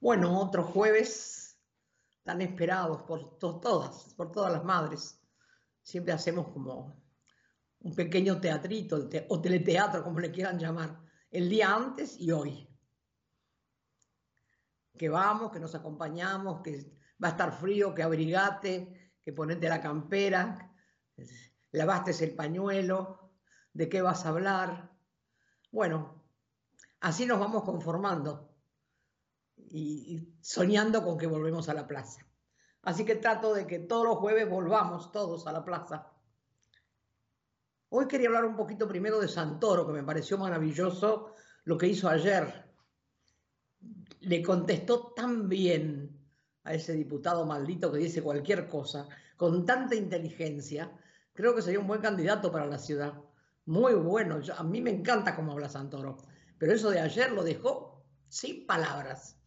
Bueno, otro jueves tan esperados por todas, por todas las madres. Siempre hacemos como un pequeño teatrito o teleteatro, como le quieran llamar, el día antes y hoy. Que vamos, que nos acompañamos, que va a estar frío, que abrigate, que ponete la campera, lavaste el pañuelo, de qué vas a hablar. Bueno, así nos vamos conformando y, soñando con que volvemos a la plaza. Así que trato de que todos los jueves volvamos todos a la plaza. Hoy quería hablar un poquito primero de Santoro, que me pareció maravilloso lo que hizo ayer. Le contestó tan bien a ese diputado maldito que dice cualquier cosa, con tanta inteligencia, creo que sería un buen candidato para la ciudad. Muy bueno, a mí me encanta cómo habla Santoro, pero eso de ayer lo dejó sin palabras.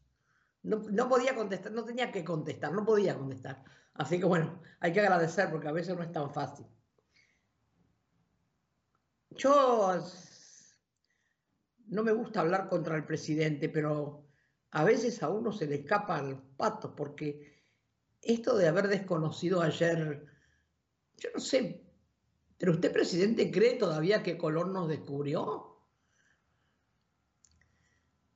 No, podía contestar, no tenía que contestar, no podía contestar. Así que bueno, hay que agradecer porque a veces no es tan fácil. Yo no me gusta hablar contra el presidente, pero a veces a uno se le escapa el pato porque esto de haber desconocido ayer, yo no sé, pero usted presidente cree todavía que Colón nos descubrió?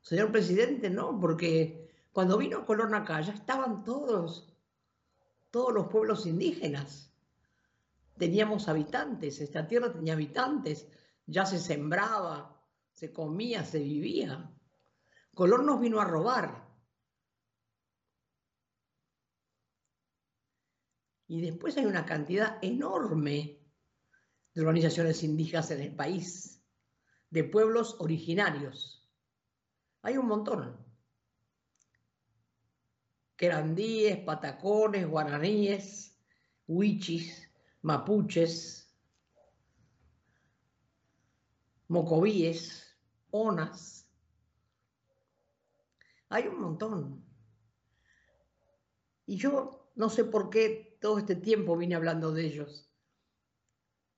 Señor presidente, no, porque cuando vino Colón acá, ya estaban todos, todos los pueblos indígenas. Teníamos habitantes, esta tierra tenía habitantes, ya se sembraba, se comía, se vivía. Colón nos vino a robar. Y después hay una cantidad enorme de organizaciones indígenas en el país, de pueblos originarios. Hay un montón querandíes, patacones, guaraníes, huichis, mapuches, mocovíes, onas. Hay un montón. Y yo no sé por qué todo este tiempo vine hablando de ellos.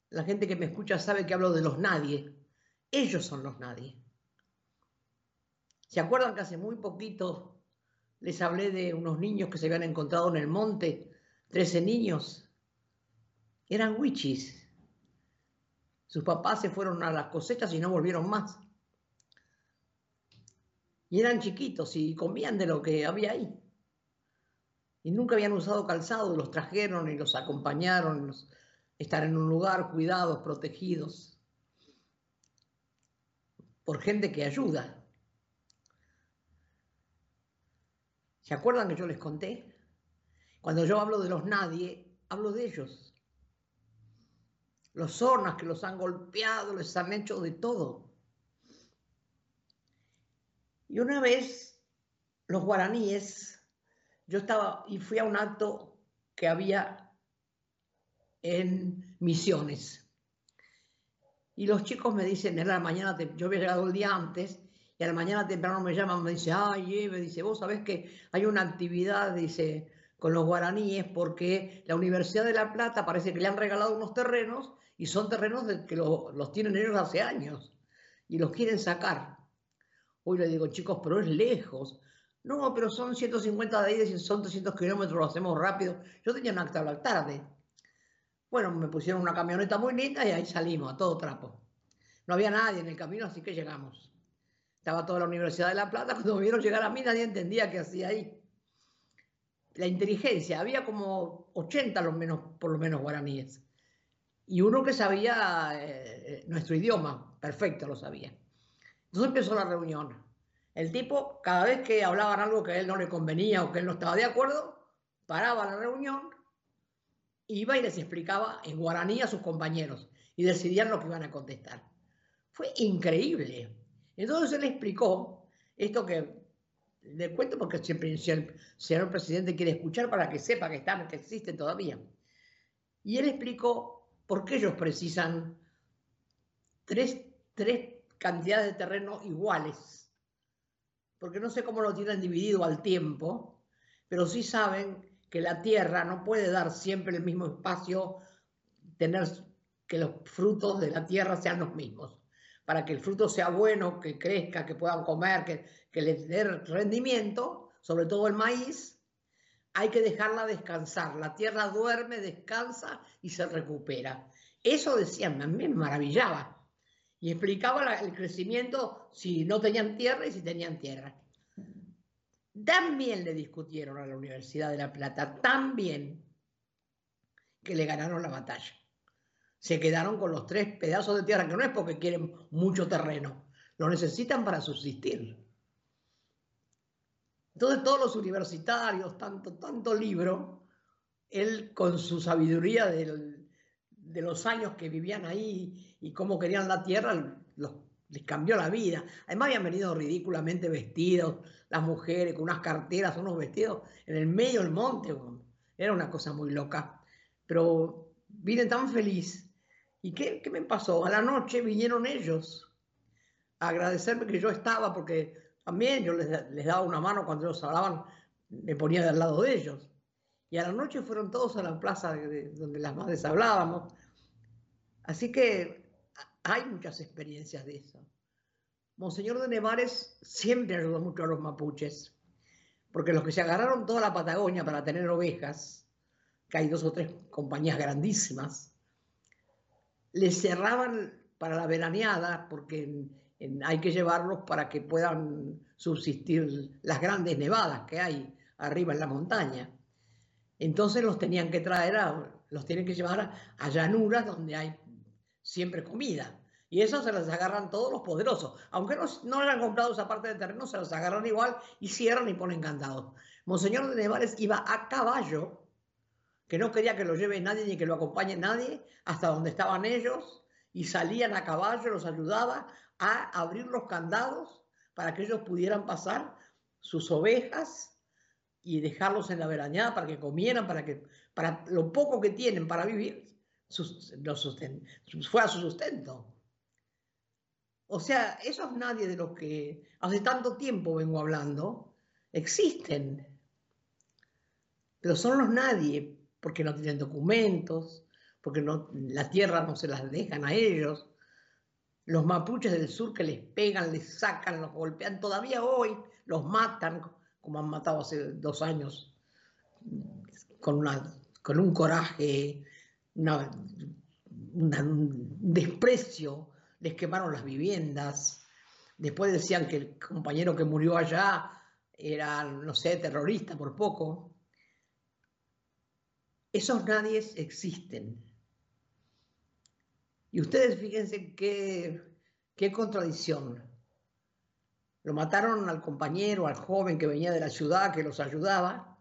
La gente que me escucha sabe que hablo de los nadie. Ellos son los nadie. ¿Se acuerdan que hace muy poquito les hablé de unos niños que se habían encontrado en el monte, 13 niños. Eran wichis. Sus papás se fueron a las cosechas y no volvieron más. Y eran chiquitos y comían de lo que había ahí. Y nunca habían usado calzado, los trajeron y los acompañaron, estar en un lugar cuidados, protegidos, por gente que ayuda. ¿Se acuerdan que yo les conté? Cuando yo hablo de los nadie, hablo de ellos. Los zonas que los han golpeado, les han hecho de todo. Y una vez, los guaraníes, yo estaba y fui a un acto que había en Misiones. Y los chicos me dicen, en la mañana, yo había llegado el día antes, y a la mañana temprano me llaman, me dice, ay, Eve, dice, vos sabés que hay una actividad, dice, con los guaraníes porque la Universidad de La Plata parece que le han regalado unos terrenos y son terrenos que los tienen ellos hace años y los quieren sacar. Hoy le digo, chicos, pero es lejos. No, pero son 150 de y son 300 kilómetros, lo hacemos rápido. Yo tenía un acta a la tarde. Bueno, me pusieron una camioneta muy linda y ahí salimos, a todo trapo. No había nadie en el camino, así que llegamos. Estaba toda la Universidad de La Plata, cuando me vieron llegar a mí nadie entendía qué hacía ahí. La inteligencia, había como 80 los menos, por lo menos guaraníes. Y uno que sabía eh, nuestro idioma, perfecto lo sabía. Entonces empezó la reunión. El tipo, cada vez que hablaban algo que a él no le convenía o que él no estaba de acuerdo, paraba la reunión, iba y les explicaba en guaraní a sus compañeros y decidían lo que iban a contestar. Fue increíble. Entonces él explicó esto que le cuento porque si el señor presidente quiere escuchar para que sepa que están, que existen todavía. Y él explicó por qué ellos precisan tres, tres cantidades de terreno iguales. Porque no sé cómo lo tienen dividido al tiempo, pero sí saben que la tierra no puede dar siempre el mismo espacio, tener que los frutos de la tierra sean los mismos para que el fruto sea bueno, que crezca, que puedan comer, que, les dé rendimiento, sobre todo el maíz, hay que dejarla descansar. La tierra duerme, descansa y se recupera. Eso decían, a mí me maravillaba. Y explicaba el crecimiento si no tenían tierra y si tenían tierra. También le discutieron a la Universidad de La Plata, también que le ganaron la batalla. Se quedaron con los tres pedazos de tierra, que no es porque quieren mucho terreno, lo necesitan para subsistir. Entonces todos los universitarios, tanto, tanto libro, él con su sabiduría de los años que vivían ahí y cómo querían la tierra, les cambió la vida. Además habían venido ridículamente vestidos, las mujeres con unas carteras, unos vestidos en el medio del monte. Era una cosa muy loca. Pero vine tan feliz. ¿Y qué, qué me pasó? A la noche vinieron ellos a agradecerme que yo estaba, porque también yo les, daba una mano cuando ellos hablaban, me ponía del lado de ellos. Y a la noche fueron todos a la plaza donde las madres hablábamos. Así que hay muchas experiencias de eso. Monseñor de Nevares siempre ayudó mucho a los mapuches, porque los que se agarraron toda la Patagonia para tener ovejas, que hay dos o tres compañías grandísimas, les cerraban para la veraneada, porque hay que llevarlos para que puedan subsistir las grandes nevadas que hay arriba en la montaña. Entonces los tenían que traer, los tienen que llevar a llanuras donde hay siempre comida. Y eso se las agarran todos los poderosos. Aunque no, no hayan comprado esa parte del terreno, se las agarran igual y cierran y ponen candados. Monseñor de Nevares iba a caballo, que no quería que lo lleve nadie ni que lo acompañe nadie, hasta donde estaban ellos, y salían a caballo, los ayudaba a abrir los candados para que ellos pudieran pasar sus ovejas y dejarlos en la verañada para que comieran, para que para lo poco que tienen para vivir, sus, fue a su sustento. O sea, esos nadie de los que hace tanto tiempo vengo hablando, existen. Pero son los nadie, porque no tienen documentos, porque no, la tierra no se las dejan a ellos. Los mapuches del sur que les pegan, les sacan, los golpean, todavía hoy los matan, como han matado hace dos años, con, una, con un coraje un desprecio, les quemaron las viviendas, después decían que el compañero que murió allá era, no sé, terrorista por poco. Esos nadies existen. Y ustedes fíjense qué, qué contradicción. Lo mataron al compañero, al joven que venía de la ciudad, que los ayudaba,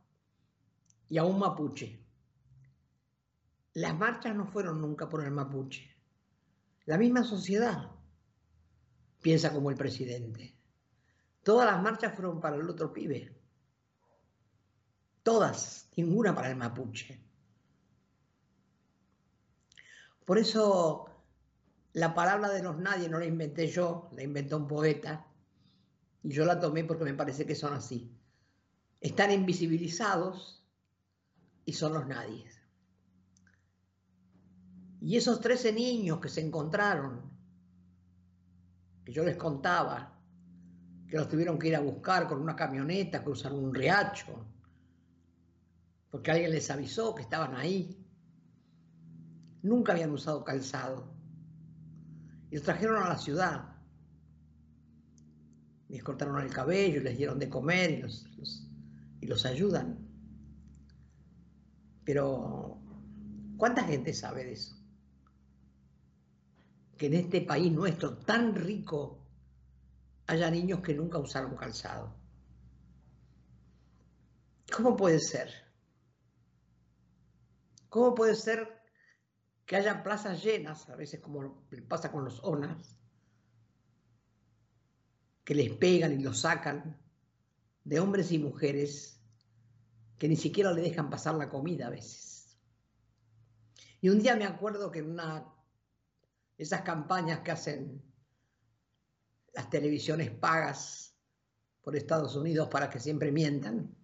y a un mapuche. Las marchas no fueron nunca por el mapuche. La misma sociedad piensa como el presidente. Todas las marchas fueron para el otro pibe. Todas, ninguna para el mapuche. Por eso la palabra de los nadie no la inventé yo, la inventó un poeta, y yo la tomé porque me parece que son así. Están invisibilizados y son los nadies. Y esos 13 niños que se encontraron, que yo les contaba, que los tuvieron que ir a buscar con una camioneta, cruzar un riacho, porque alguien les avisó que estaban ahí. Nunca habían usado calzado. Y los trajeron a la ciudad. Les cortaron el cabello, les dieron de comer y los, ayudan. Pero, ¿cuánta gente sabe de eso? que en este país nuestro tan rico haya niños que nunca usaron calzado. ¿Cómo puede ser? ¿Cómo puede ser que haya plazas llenas, a veces como pasa con los ONAS, que les pegan y los sacan, de hombres y mujeres que ni siquiera le dejan pasar la comida a veces? Y un día me acuerdo que en una esas campañas que hacen las televisiones pagas por Estados Unidos para que siempre mientan,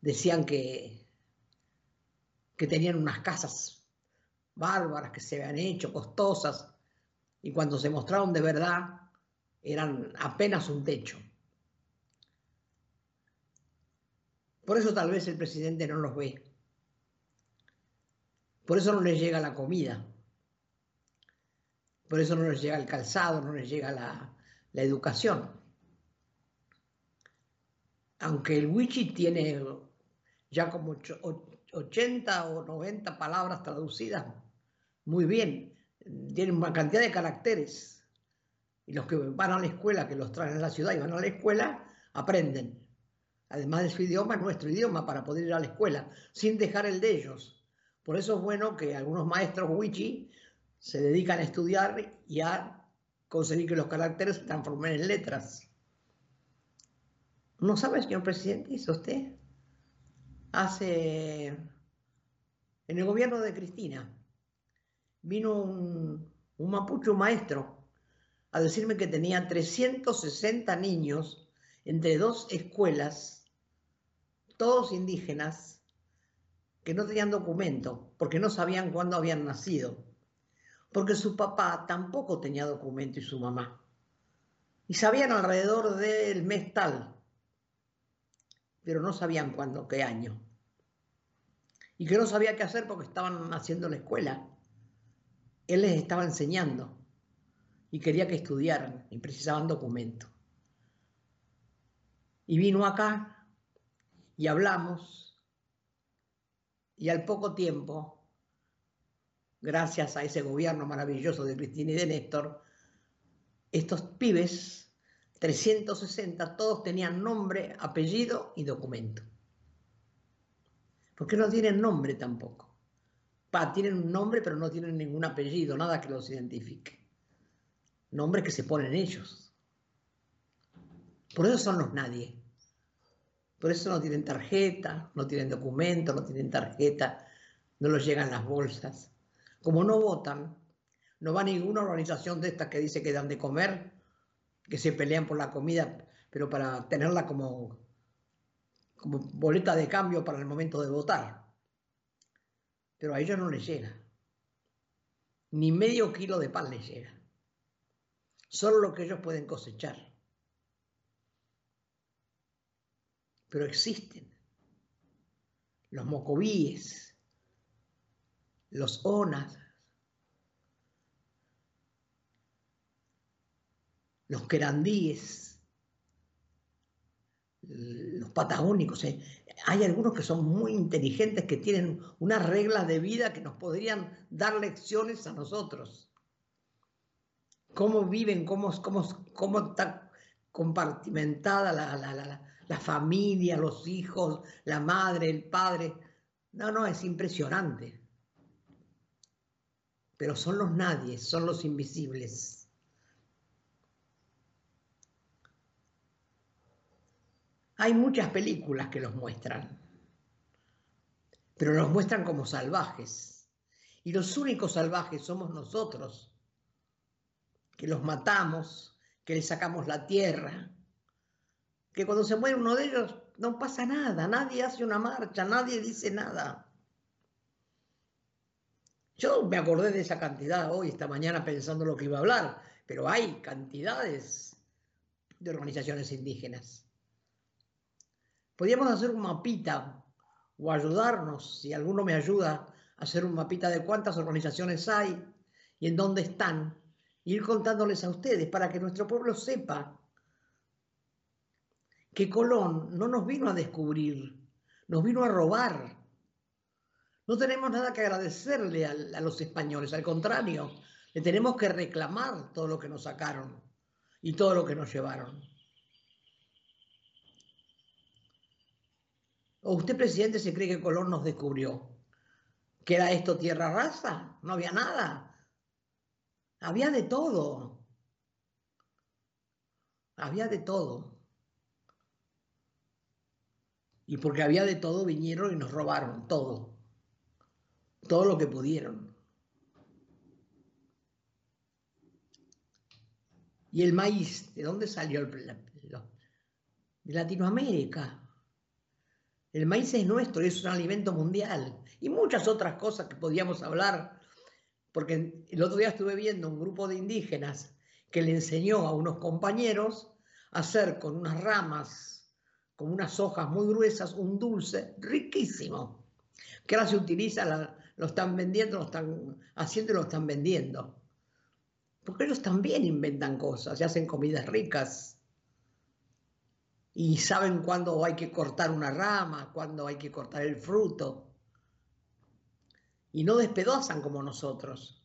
decían que, que tenían unas casas bárbaras que se habían hecho, costosas, y cuando se mostraron de verdad eran apenas un techo. Por eso tal vez el presidente no los ve. Por eso no les llega la comida. Por eso no les llega el calzado, no les llega la, la educación. Aunque el Wichi tiene ya como 80 o 90 palabras traducidas muy bien, tiene una cantidad de caracteres. Y los que van a la escuela, que los traen a la ciudad y van a la escuela, aprenden. Además de su idioma, nuestro idioma para poder ir a la escuela, sin dejar el de ellos. Por eso es bueno que algunos maestros wichi se dedican a estudiar y a conseguir que los caracteres se transformen en letras. ¿No sabe, señor presidente? ¿Hizo usted? Hace... En el gobierno de Cristina vino un, un mapucho maestro a decirme que tenía 360 niños entre dos escuelas, todos indígenas, que no tenían documento porque no sabían cuándo habían nacido, porque su papá tampoco tenía documento y su mamá. Y sabían alrededor del mes tal, pero no sabían cuándo, qué año. Y que no sabía qué hacer porque estaban haciendo la escuela. Él les estaba enseñando y quería que estudiaran y precisaban documento. Y vino acá y hablamos y al poco tiempo, gracias a ese gobierno maravilloso de Cristina y de Néstor, estos pibes, 360, todos tenían nombre, apellido y documento. Porque no tienen nombre tampoco. Tienen un nombre, pero no tienen ningún apellido, nada que los identifique. Nombres que se ponen ellos. Por eso son los nadie. Por eso no tienen tarjeta, no tienen documento, no tienen tarjeta, no los llegan las bolsas. Como no votan, no va ninguna organización de estas que dice que dan de comer, que se pelean por la comida, pero para tenerla como, como boleta de cambio para el momento de votar. Pero a ellos no les llega. Ni medio kilo de pan les llega. Solo lo que ellos pueden cosechar. pero existen. Los mocovíes, los onas, los querandíes, los patagónicos. ¿eh? Hay algunos que son muy inteligentes, que tienen unas reglas de vida que nos podrían dar lecciones a nosotros. Cómo viven, cómo, cómo, cómo está compartimentada la, la, la, la familia, los hijos, la madre, el padre. No, no, es impresionante. Pero son los nadie, son los invisibles. Hay muchas películas que los muestran, pero los muestran como salvajes. Y los únicos salvajes somos nosotros, que los matamos, que les sacamos la tierra, que cuando se muere uno de ellos no pasa nada, nadie hace una marcha, nadie dice nada. Yo me acordé de esa cantidad hoy, esta mañana, pensando lo que iba a hablar, pero hay cantidades de organizaciones indígenas. Podríamos hacer un mapita o ayudarnos, si alguno me ayuda, a hacer un mapita de cuántas organizaciones hay y en dónde están, y ir contándoles a ustedes para que nuestro pueblo sepa que Colón no nos vino a descubrir, nos vino a robar. No tenemos nada que agradecerle a, los españoles, al contrario, le tenemos que reclamar todo lo que nos sacaron y todo lo que nos llevaron. ¿O usted, presidente, se cree que Colón nos descubrió? ¿Que era esto tierra rasa? No había nada. Había de todo. Había de todo. Y porque había de todo, vinieron y nos robaron todo. Todo lo que pudieron. Y el maíz, ¿de dónde salió? El, de Latinoamérica. El maíz es nuestro, es un alimento mundial. Y muchas otras cosas que podíamos hablar. Porque el otro día estuve viendo un grupo de indígenas que le enseñó a unos compañeros a hacer con unas ramas con unas hojas muy gruesas, un dulce riquísimo, que ahora se utiliza, lo están vendiendo, lo están haciendo y lo están vendiendo. Porque ellos también inventan cosas y hacen comidas ricas. Y saben cuándo hay que cortar una rama, cuándo hay que cortar el fruto. Y no despedazan como nosotros.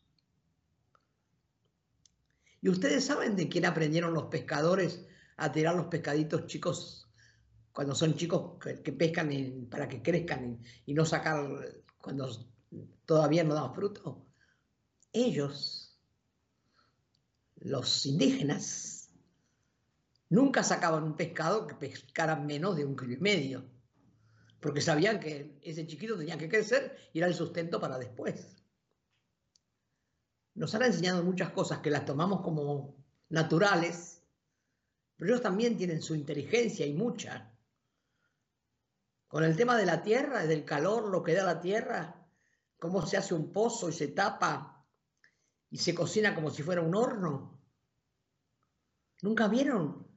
¿Y ustedes saben de quién aprendieron los pescadores a tirar los pescaditos chicos cuando son chicos que, pescan para que crezcan y, no sacar cuando todavía no dan fruto? Ellos, los indígenas, nunca sacaban un pescado que pescara menos de un kilo y medio, porque sabían que ese chiquito tenía que crecer y era el sustento para después nos han enseñado muchas cosas que las tomamos como naturales, pero ellos también tienen su inteligencia y mucha. Con el tema de la tierra, del calor, lo que da la tierra, cómo se hace un pozo y se tapa y se cocina como si fuera un horno. ¿Nunca vieron?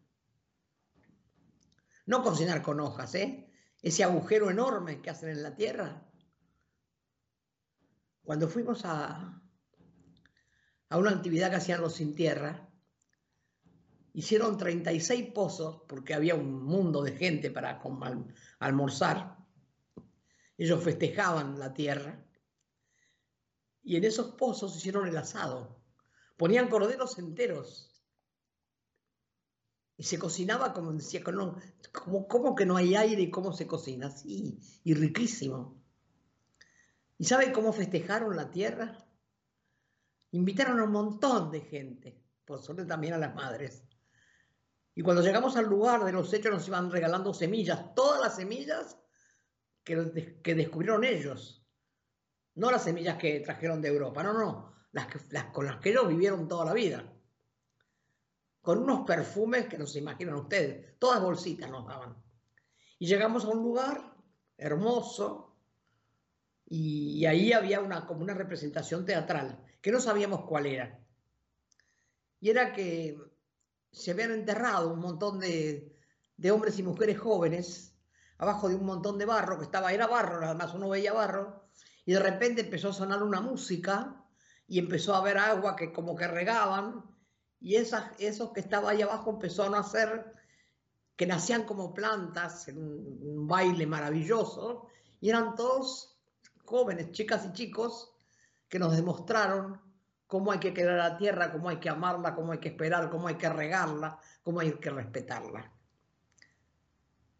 No cocinar con hojas, ¿eh? Ese agujero enorme que hacen en la tierra. Cuando fuimos a, a una actividad que hacían los sin tierra. Hicieron 36 pozos porque había un mundo de gente para almorzar. Ellos festejaban la tierra. Y en esos pozos hicieron el asado. Ponían corderos enteros. Se cocinaba como decía, como, que no hay aire y cómo se cocina. Sí, y riquísimo. ¿Y sabe cómo festejaron la tierra? Invitaron a un montón de gente, por suerte también a las madres. Y cuando llegamos al lugar de los hechos nos iban regalando semillas, todas las semillas que, descubrieron ellos. No las semillas que trajeron de Europa, no, no, las, que, con las que ellos vivieron toda la vida. Con unos perfumes que no se imaginan ustedes, todas bolsitas nos daban. Y llegamos a un lugar hermoso y ahí había una, como una representación teatral que no sabíamos cuál era. Y era que se habían enterrado un montón de, hombres y mujeres jóvenes abajo de un montón de barro, que estaba, era barro, nada más uno veía barro, y de repente empezó a sonar una música y empezó a haber agua que como que regaban, y esas, esos que estaban ahí abajo empezó a nacer, que nacían como plantas en un baile maravilloso, y eran todos jóvenes, chicas y chicos, que nos demostraron cómo hay que querer la tierra, cómo hay que amarla, cómo hay que esperar, cómo hay que regarla, cómo hay que respetarla.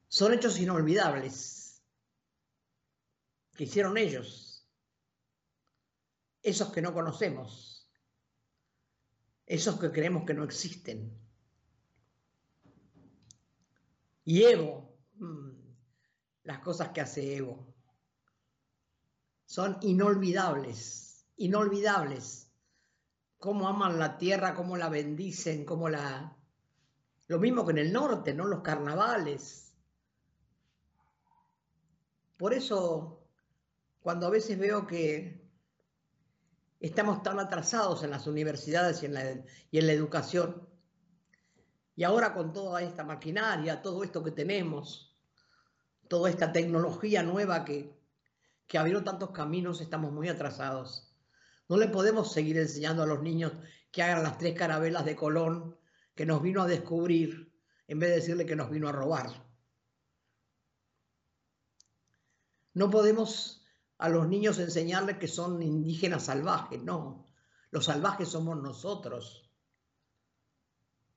Son hechos inolvidables que hicieron ellos, esos que no conocemos, esos que creemos que no existen. Y Evo, mm, las cosas que hace Evo, son inolvidables inolvidables. Cómo aman la tierra, cómo la bendicen, cómo la... Lo mismo que en el norte, ¿no? Los carnavales. Por eso, cuando a veces veo que estamos tan atrasados en las universidades y en la, y en la educación, y ahora con toda esta maquinaria, todo esto que tenemos, toda esta tecnología nueva que, que abrió tantos caminos, estamos muy atrasados. No le podemos seguir enseñando a los niños que hagan las tres carabelas de Colón que nos vino a descubrir en vez de decirle que nos vino a robar. No podemos a los niños enseñarles que son indígenas salvajes, no. Los salvajes somos nosotros,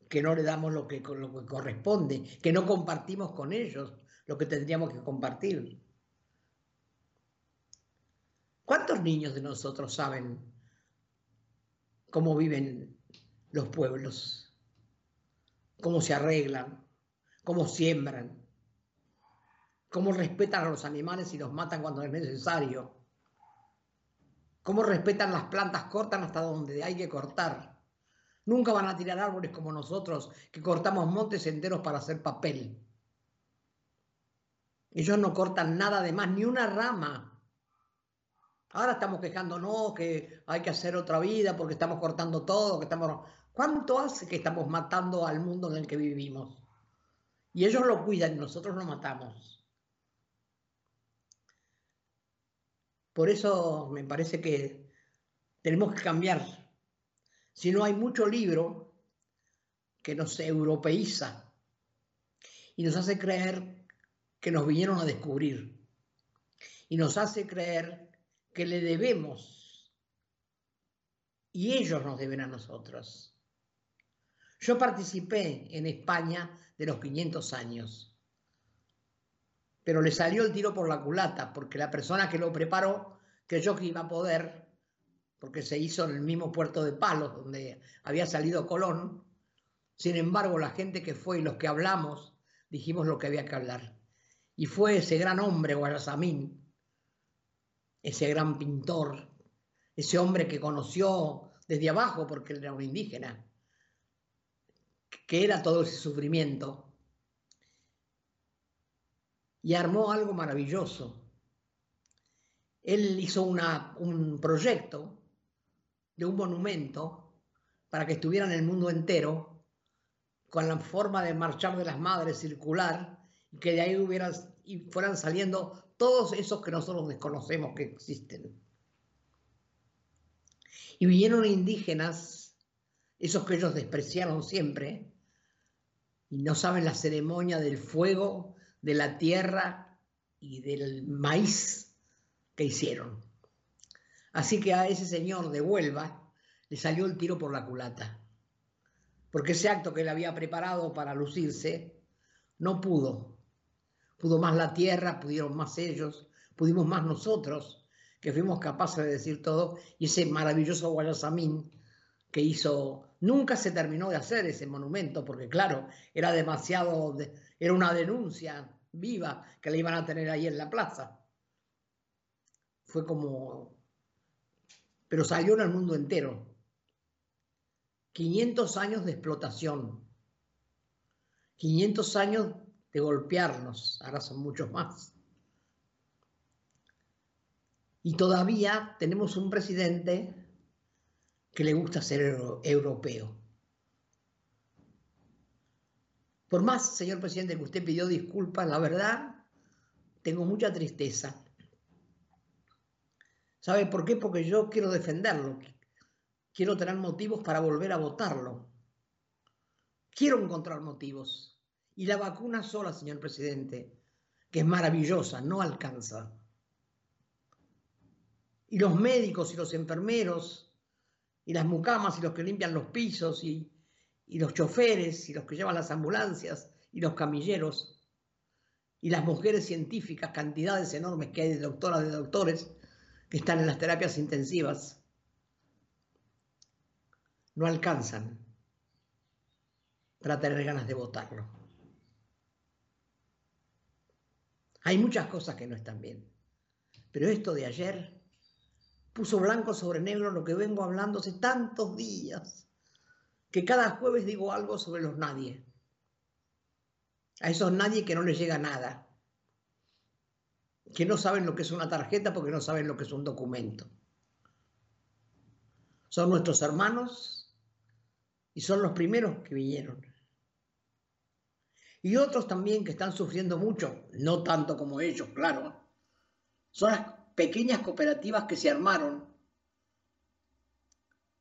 que no le damos lo que, lo que corresponde, que no compartimos con ellos lo que tendríamos que compartir. ¿Cuántos niños de nosotros saben cómo viven los pueblos? ¿Cómo se arreglan? ¿Cómo siembran? ¿Cómo respetan a los animales y los matan cuando es necesario? ¿Cómo respetan las plantas? Cortan hasta donde hay que cortar. Nunca van a tirar árboles como nosotros, que cortamos montes enteros para hacer papel. Ellos no cortan nada de más, ni una rama. Ahora estamos quejándonos que hay que hacer otra vida porque estamos cortando todo, que estamos... ¿Cuánto hace que estamos matando al mundo en el que vivimos? Y ellos lo cuidan y nosotros lo matamos. Por eso me parece que tenemos que cambiar. Si no hay mucho libro que nos europeiza y nos hace creer que nos vinieron a descubrir y nos hace creer que le debemos y ellos nos deben a nosotros. Yo participé en España de los 500 años pero le salió el tiro por la culata, porque la persona que lo preparó creyó que iba a poder, porque se hizo en el mismo puerto de Palos, donde había salido Colón. Sin embargo, la gente que fue y los que hablamos, dijimos lo que había que hablar. Y fue ese gran hombre, Guayasamín, ese gran pintor, ese hombre que conoció desde abajo, porque él era un indígena, que era todo ese sufrimiento, y armó algo maravilloso. Él hizo un proyecto de un monumento para que estuviera en el mundo entero con la forma de marchar de las madres circular y que de ahí hubieran, y fueran saliendo todos esos que nosotros desconocemos que existen. Y vinieron indígenas, esos que ellos despreciaron siempre, y no saben la ceremonia del fuego de la tierra y del maíz que hicieron. Así que a ese señor de Huelva le salió el tiro por la culata, porque ese acto que él había preparado para lucirse no pudo. Pudo más la tierra, pudieron más ellos, pudimos más nosotros, que fuimos capaces de decir todo, y ese maravilloso Guayasamín que hizo, nunca se terminó de hacer ese monumento, porque claro, era demasiado, era una denuncia viva que la iban a tener ahí en la plaza. Fue como... Pero salió en el mundo entero. 500 años de explotación. 500 años de golpearnos. Ahora son muchos más. Y todavía tenemos un presidente que le gusta ser europeo. Por más, señor presidente, que usted pidió disculpas, la verdad, tengo mucha tristeza. ¿Sabe por qué? Porque yo quiero defenderlo. Quiero tener motivos para volver a votarlo. Quiero encontrar motivos. Y la vacuna sola, señor presidente, que es maravillosa, no alcanza. Y los médicos y los enfermeros y las mucamas y los que limpian los pisos y y los choferes y los que llevan las ambulancias y los camilleros y las mujeres científicas, cantidades enormes que hay de doctoras, de doctores que están en las terapias intensivas, no alcanzan para tener ganas de votarlo. Hay muchas cosas que no están bien, pero esto de ayer puso blanco sobre negro lo que vengo hablando hace tantos días que cada jueves digo algo sobre los nadie. A esos nadie que no les llega nada. Que no saben lo que es una tarjeta porque no saben lo que es un documento. Son nuestros hermanos y son los primeros que vinieron. Y otros también que están sufriendo mucho, no tanto como ellos, claro. Son las pequeñas cooperativas que se armaron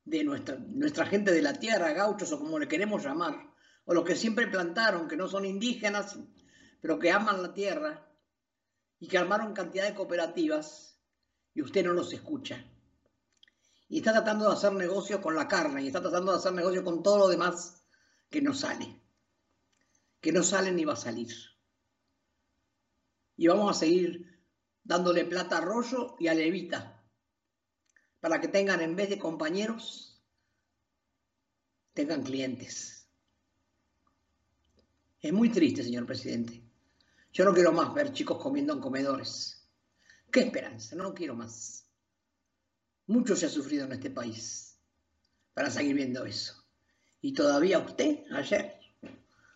de nuestra, nuestra gente de la tierra, gauchos o como le queremos llamar, o los que siempre plantaron, que no son indígenas, pero que aman la tierra y que armaron cantidad de cooperativas y usted no los escucha. Y está tratando de hacer negocio con la carne y está tratando de hacer negocio con todo lo demás que no sale, que no sale ni va a salir. Y vamos a seguir dándole plata a Rollo y a Levita para que tengan, en vez de compañeros, tengan clientes. Es muy triste, señor presidente. Yo no quiero más ver chicos comiendo en comedores. ¿Qué esperanza? No quiero más. Mucho se ha sufrido en este país para seguir viendo eso. Y todavía usted, ayer,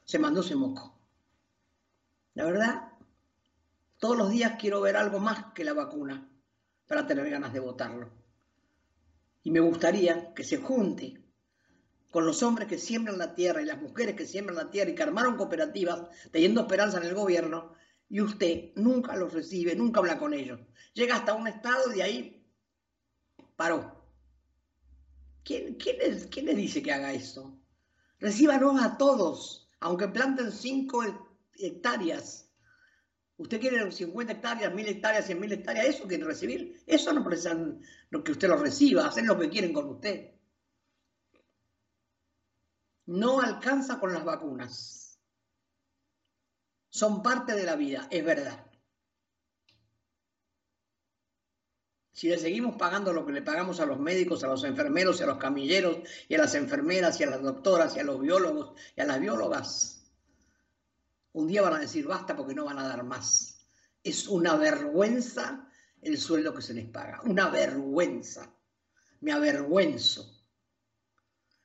se mandó ese moco. La verdad, todos los días quiero ver algo más que la vacuna para tener ganas de votarlo. Y me gustaría que se junte con los hombres que siembran la tierra y las mujeres que siembran la tierra y que armaron cooperativas teniendo esperanza en el gobierno, y usted nunca los recibe, nunca habla con ellos. Llega hasta un estado y de ahí paró. ¿Quién, quién, le dice que haga esto? Recíbanos a todos, aunque planten cinco hectáreas. Usted quiere 50 hectáreas, 1000 hectáreas, 100 mil hectáreas, eso quiere recibir. Eso no presan lo que usted lo reciba, hacen lo que quieren con usted. No alcanza con las vacunas. Son parte de la vida, es verdad. Si le seguimos pagando lo que le pagamos a los médicos, a los enfermeros y a los camilleros y a las enfermeras y a las doctoras y a los biólogos y a las biólogas, un día van a decir basta porque no van a dar más. Es una vergüenza el sueldo que se les paga, una vergüenza. Me avergüenzo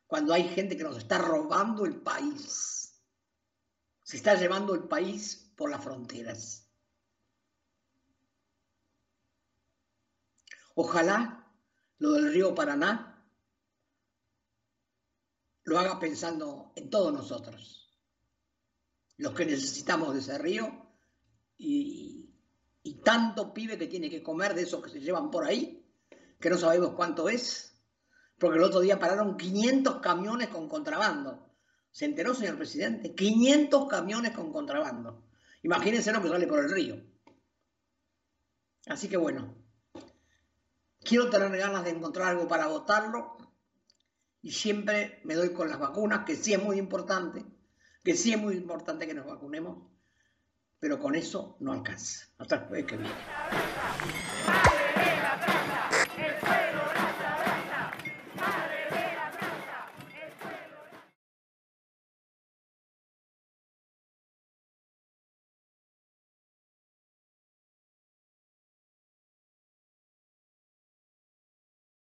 cuando hay gente que nos está robando el país. Se está llevando el país por las fronteras. Ojalá lo del río Paraná lo haga pensando en todos nosotros, los que necesitamos de ese río y, tanto pibe que tiene que comer de esos que se llevan por ahí, que no sabemos cuánto es, porque el otro día pararon 500 camiones con contrabando. ¿Se enteró, señor presidente? 500 camiones con contrabando. Imagínense lo que sale por el río. Así que bueno, quiero tener ganas de encontrar algo para votarlo y siempre me doy con las vacunas, que sí es muy importante, que sí es muy importante que nos vacunemos, pero con eso no alcanza. Hasta después que viene.